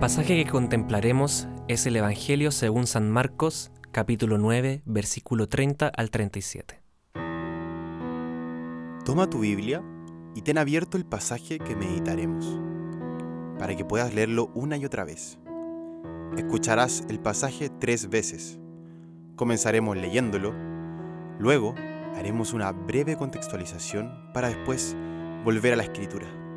pasaje que contemplaremos es el Evangelio según San Marcos, capítulo 9, versículo 30 al 37. Toma tu Biblia y ten abierto el pasaje que meditaremos, para que puedas leerlo una y otra vez. Escucharás el pasaje tres veces. Comenzaremos leyéndolo, luego haremos una breve contextualización para después volver a la escritura.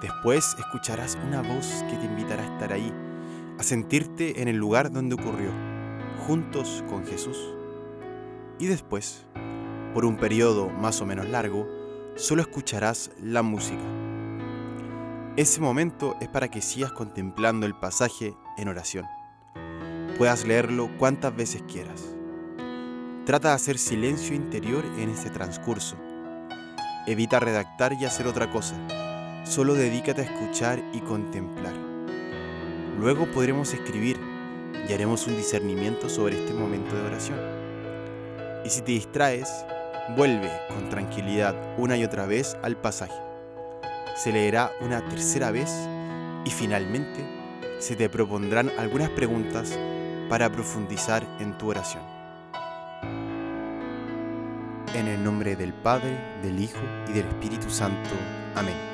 Después escucharás una voz que te invitará a estar ahí, a sentirte en el lugar donde ocurrió, juntos con Jesús. Y después, por un periodo más o menos largo, solo escucharás la música. Ese momento es para que sigas contemplando el pasaje en oración. Puedas leerlo cuantas veces quieras. Trata de hacer silencio interior en este transcurso. Evita redactar y hacer otra cosa Solo dedícate a escuchar y contemplar. Luego podremos escribir y haremos un discernimiento sobre este momento de oración. Y si te distraes, vuelve con tranquilidad una y otra vez al pasaje. Se leerá una tercera vez y finalmente se te propondrán algunas preguntas para profundizar en tu oración. En el nombre del Padre, del Hijo y del Espíritu Santo. Amén.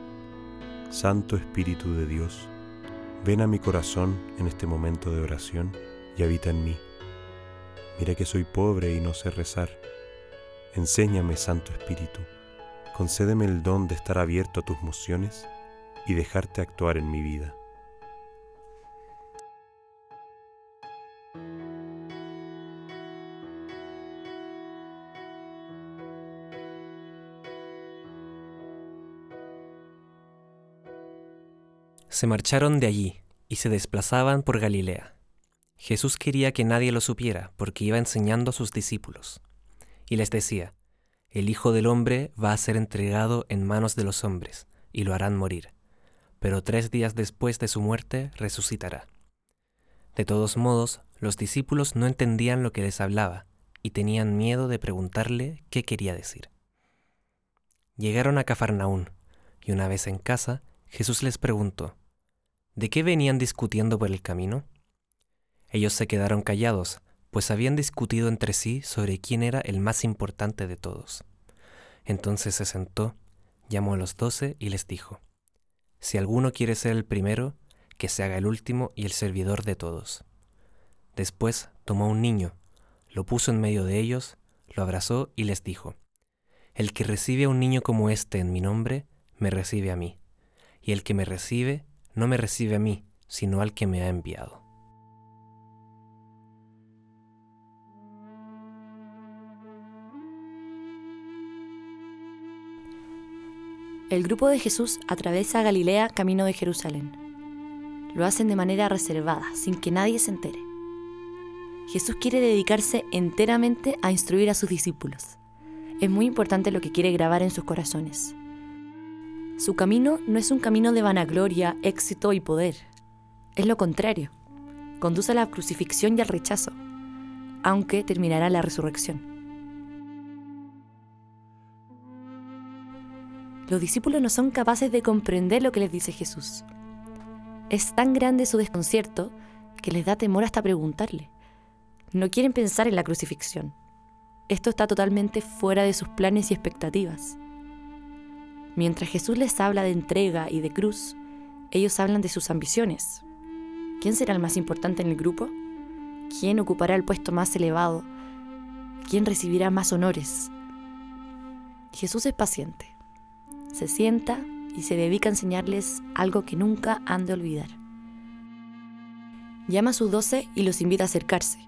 Santo Espíritu de Dios, ven a mi corazón en este momento de oración y habita en mí. Mira que soy pobre y no sé rezar. Enséñame, Santo Espíritu, concédeme el don de estar abierto a tus mociones y dejarte actuar en mi vida. Se marcharon de allí y se desplazaban por Galilea. Jesús quería que nadie lo supiera porque iba enseñando a sus discípulos. Y les decía, el Hijo del Hombre va a ser entregado en manos de los hombres, y lo harán morir, pero tres días después de su muerte resucitará. De todos modos, los discípulos no entendían lo que les hablaba, y tenían miedo de preguntarle qué quería decir. Llegaron a Cafarnaún, y una vez en casa, Jesús les preguntó, ¿De qué venían discutiendo por el camino? Ellos se quedaron callados, pues habían discutido entre sí sobre quién era el más importante de todos. Entonces se sentó, llamó a los doce y les dijo, Si alguno quiere ser el primero, que se haga el último y el servidor de todos. Después tomó un niño, lo puso en medio de ellos, lo abrazó y les dijo, El que recibe a un niño como este en mi nombre, me recibe a mí, y el que me recibe, no me recibe a mí, sino al que me ha enviado. El grupo de Jesús atraviesa Galilea camino de Jerusalén. Lo hacen de manera reservada, sin que nadie se entere. Jesús quiere dedicarse enteramente a instruir a sus discípulos. Es muy importante lo que quiere grabar en sus corazones. Su camino no es un camino de vanagloria, éxito y poder. Es lo contrario. Conduce a la crucifixión y al rechazo, aunque terminará la resurrección. Los discípulos no son capaces de comprender lo que les dice Jesús. Es tan grande su desconcierto que les da temor hasta preguntarle. No quieren pensar en la crucifixión. Esto está totalmente fuera de sus planes y expectativas. Mientras Jesús les habla de entrega y de cruz, ellos hablan de sus ambiciones. ¿Quién será el más importante en el grupo? ¿Quién ocupará el puesto más elevado? ¿Quién recibirá más honores? Jesús es paciente. Se sienta y se dedica a enseñarles algo que nunca han de olvidar. Llama a sus doce y los invita a acercarse,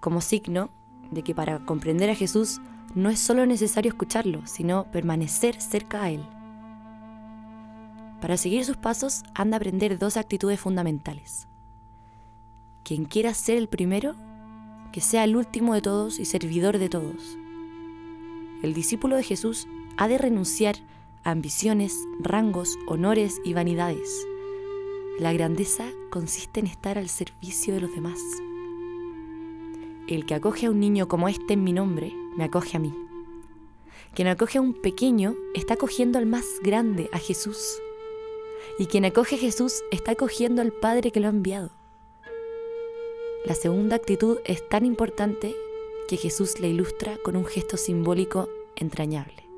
como signo de que para comprender a Jesús no es solo necesario escucharlo, sino permanecer cerca a Él. Para seguir sus pasos han de aprender dos actitudes fundamentales. Quien quiera ser el primero, que sea el último de todos y servidor de todos. El discípulo de Jesús ha de renunciar a ambiciones, rangos, honores y vanidades. La grandeza consiste en estar al servicio de los demás. El que acoge a un niño como este en mi nombre, me acoge a mí. Quien acoge a un pequeño está acogiendo al más grande, a Jesús. Y quien acoge a Jesús está acogiendo al Padre que lo ha enviado. La segunda actitud es tan importante que Jesús la ilustra con un gesto simbólico entrañable.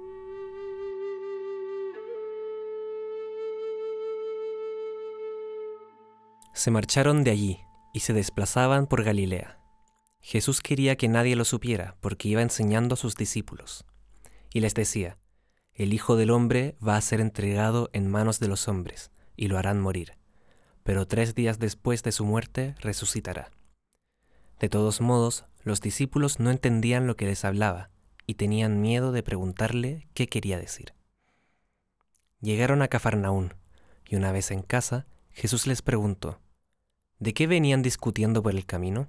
Se marcharon de allí y se desplazaban por Galilea. Jesús quería que nadie lo supiera porque iba enseñando a sus discípulos. Y les decía, el Hijo del Hombre va a ser entregado en manos de los hombres y lo harán morir, pero tres días después de su muerte resucitará. De todos modos, los discípulos no entendían lo que les hablaba y tenían miedo de preguntarle qué quería decir. Llegaron a Cafarnaún y una vez en casa, Jesús les preguntó, ¿de qué venían discutiendo por el camino?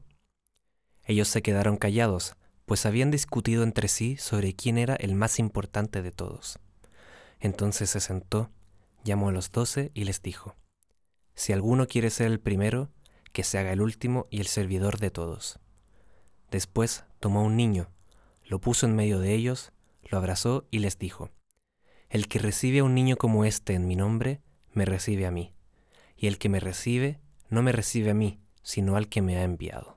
Ellos se quedaron callados, pues habían discutido entre sí sobre quién era el más importante de todos. Entonces se sentó, llamó a los doce y les dijo, Si alguno quiere ser el primero, que se haga el último y el servidor de todos. Después tomó un niño, lo puso en medio de ellos, lo abrazó y les dijo, El que recibe a un niño como este en mi nombre, me recibe a mí, y el que me recibe, no me recibe a mí, sino al que me ha enviado.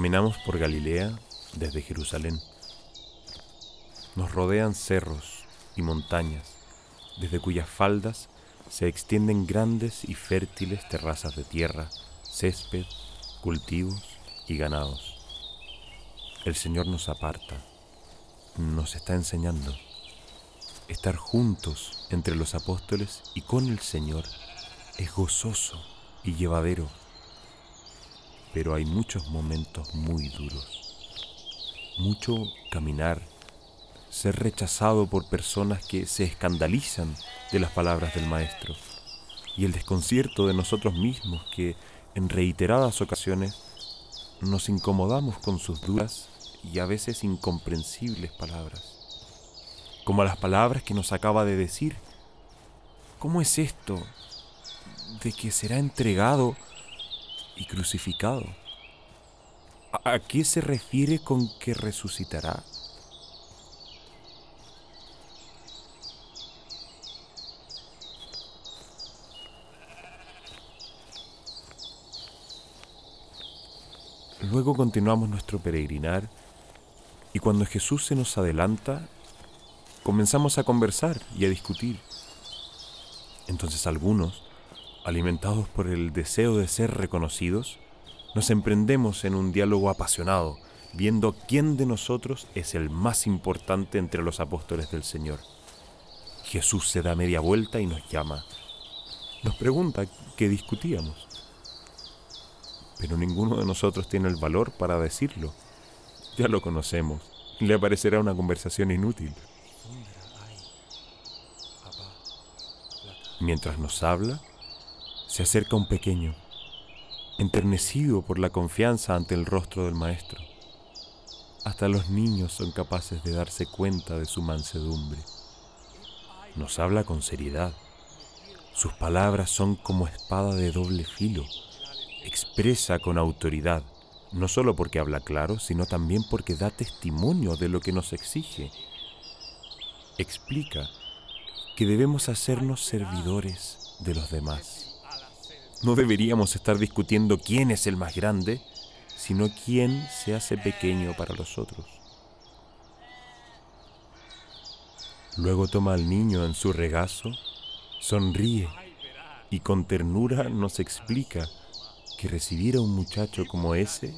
Caminamos por Galilea desde Jerusalén. Nos rodean cerros y montañas, desde cuyas faldas se extienden grandes y fértiles terrazas de tierra, césped, cultivos y ganados. El Señor nos aparta, nos está enseñando. Estar juntos entre los apóstoles y con el Señor es gozoso y llevadero pero hay muchos momentos muy duros. Mucho caminar, ser rechazado por personas que se escandalizan de las palabras del Maestro y el desconcierto de nosotros mismos que en reiteradas ocasiones nos incomodamos con sus duras y a veces incomprensibles palabras, como las palabras que nos acaba de decir. ¿Cómo es esto de que será entregado y crucificado. ¿A qué se refiere con que resucitará? Luego continuamos nuestro peregrinar y cuando Jesús se nos adelanta, comenzamos a conversar y a discutir. Entonces algunos, alimentados por el deseo de ser reconocidos, nos emprendemos en un diálogo apasionado, viendo quién de nosotros es el más importante entre los apóstoles del Señor. Jesús se da media vuelta y nos llama. Nos pregunta qué discutíamos. Pero ninguno de nosotros tiene el valor para decirlo. Ya lo conocemos. Le parecerá una conversación inútil. Mientras nos habla, se acerca un pequeño, enternecido por la confianza ante el rostro del Maestro. Hasta los niños son capaces de darse cuenta de su mansedumbre. Nos habla con seriedad. Sus palabras son como espada de doble filo. Expresa con autoridad, no solo porque habla claro, sino también porque da testimonio de lo que nos exige. Explica que debemos hacernos servidores de los demás no deberíamos estar discutiendo quién es el más grande, sino quién se hace pequeño para los otros. Luego toma al niño en su regazo, sonríe y con ternura nos explica que recibir a un muchacho como ese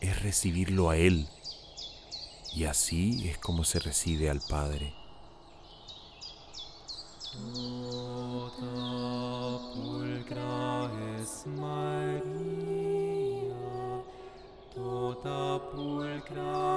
es recibirlo a él. y así es como se recibe al Padre. pulcra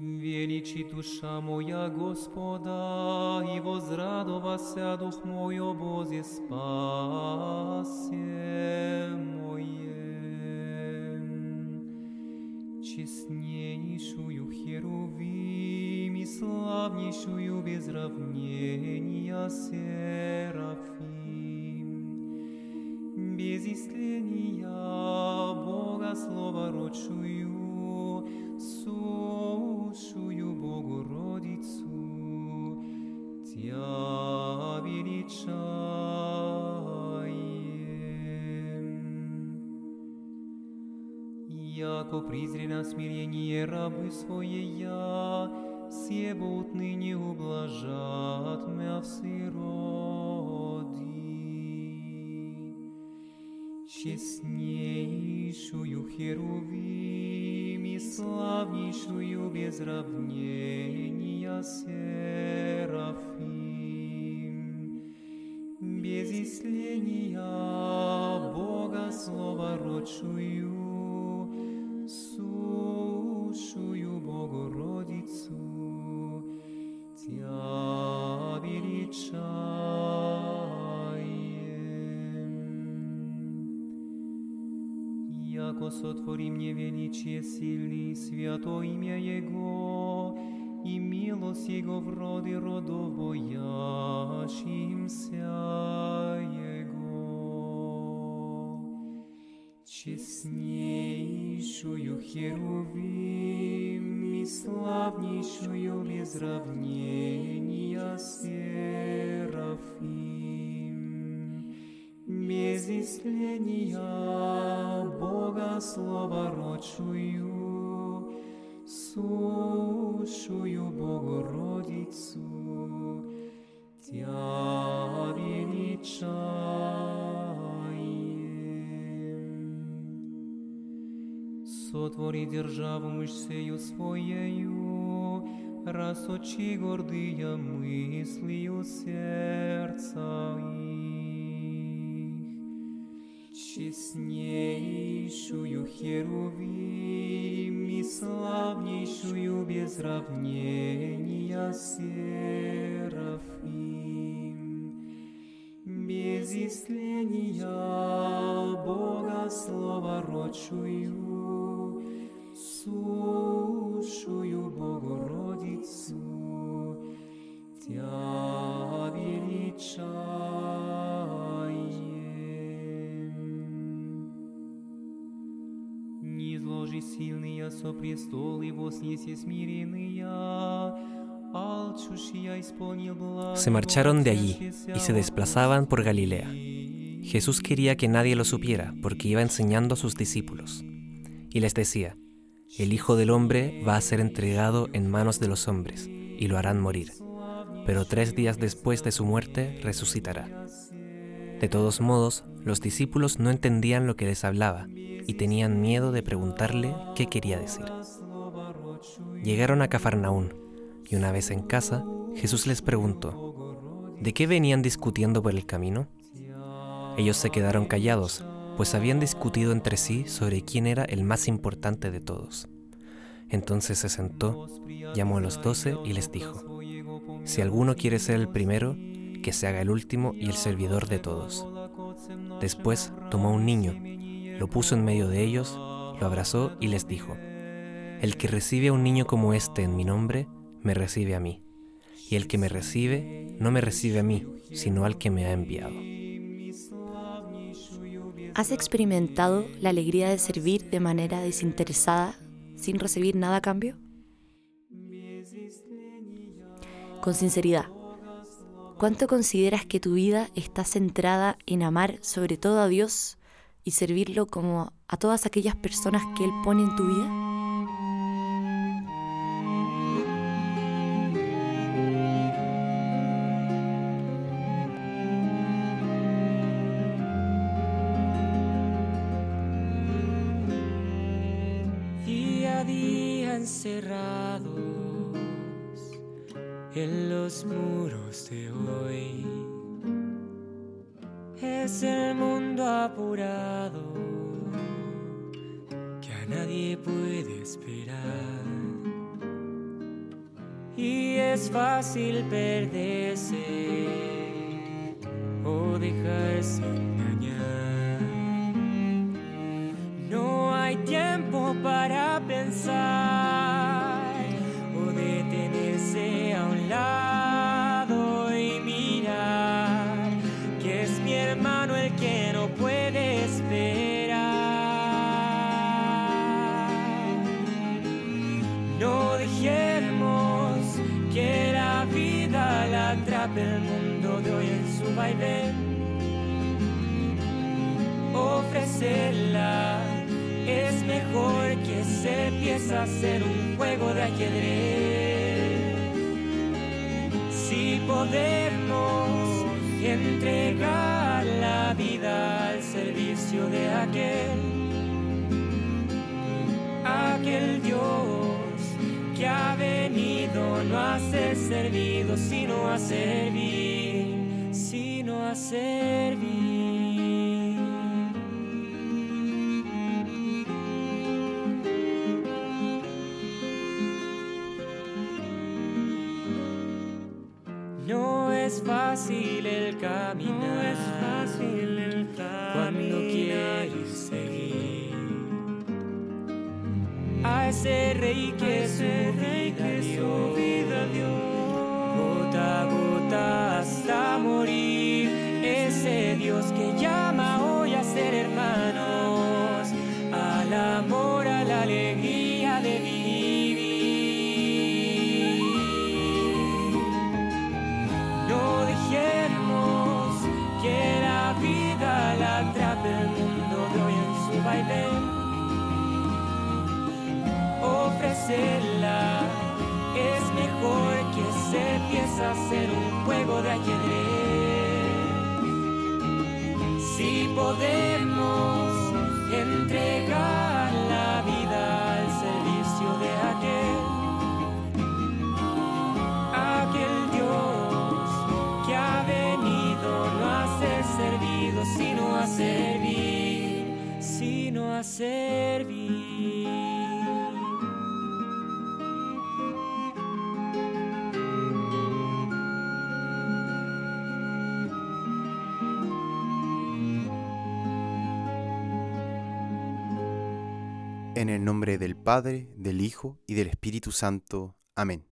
Величи душа моя Господа, и возрадовася дух мой, о Бозе, спасе мое. Честнейшую херувим и славнейшую без равнения серафим, без истления Бога слова рочую, Яко призри на смирение рабы своея, Себо отныне ублажат мя всероди. Честнейшую херувим и славнейшую без равнения серафим, без исления Бога слова родшую, величаем. Яко сотвори мне величие сильный, свято имя Его, и милость Его в роды родов боящимся Его. Честнейшую херувим и славнейшую без равнения серафим, без исления Бога слова рочую, сущую Богородицу, Тя величаем. Сотвори державу мышцею своею, Рассочи гордыя мыслью сердца их. Честнейшую херувим и славнейшую без равнения серафим. Без истления Бога слова родшую, сушую Богородицу, Тя величаем. Не изложи сильные со престол и вознеси смиренные, алчущие исполнил благо Se marcharon de allí возвещися y se desplazaban por Galilea. Jesús quería que nadie lo supiera porque iba enseñando a sus discípulos. Y les decía, el Hijo del Hombre va a ser entregado en manos de los hombres y lo harán morir, pero tres días después de su muerte resucitará. De todos modos, los discípulos no entendían lo que les hablaba y tenían miedo de preguntarle qué quería decir. Llegaron a Cafarnaún y una vez en casa, Jesús les preguntó, ¿de qué venían discutiendo por el camino? Ellos se quedaron callados, pues habían discutido entre sí sobre quién era el más importante de todos. Entonces se sentó, llamó a los doce y les dijo, Si alguno quiere ser el primero, que se haga el último y el servidor de todos. Después tomó un niño, lo puso en medio de ellos, lo abrazó y les dijo, El que recibe a un niño como este en mi nombre, me recibe a mí, y el que me recibe, no me recibe a mí, sino al que me ha enviado. ¿Has experimentado la alegría de servir de manera desinteresada sin recibir nada a cambio? Con sinceridad, ¿cuánto consideras que tu vida está centrada en amar sobre todo a Dios y servirlo como a todas aquellas personas que Él pone en tu vida? Encerrados en los muros de hoy. Es el mundo apurado que a nadie puede esperar. Y es fácil perderse o dejarse engañar. No hay tiempo para pensar es mejor que se empieza a hacer un juego de ajedrez. Si podemos entregar la vida al servicio de aquel, aquel Dios que ha venido no a ser servido, sino a servir, sino a servir. Ese rey que su vida dio. Gota a gota hasta morir. Ese Dios que llama Es mejor que se empiece a hacer un juego de ajedrez. Si podemos entregar la vida al servicio de aquel, aquel Dios que ha venido no a ser servido, sino a servir, sino a servir. Nombre del Padre, del Hijo y del Espíritu Santo. Amén.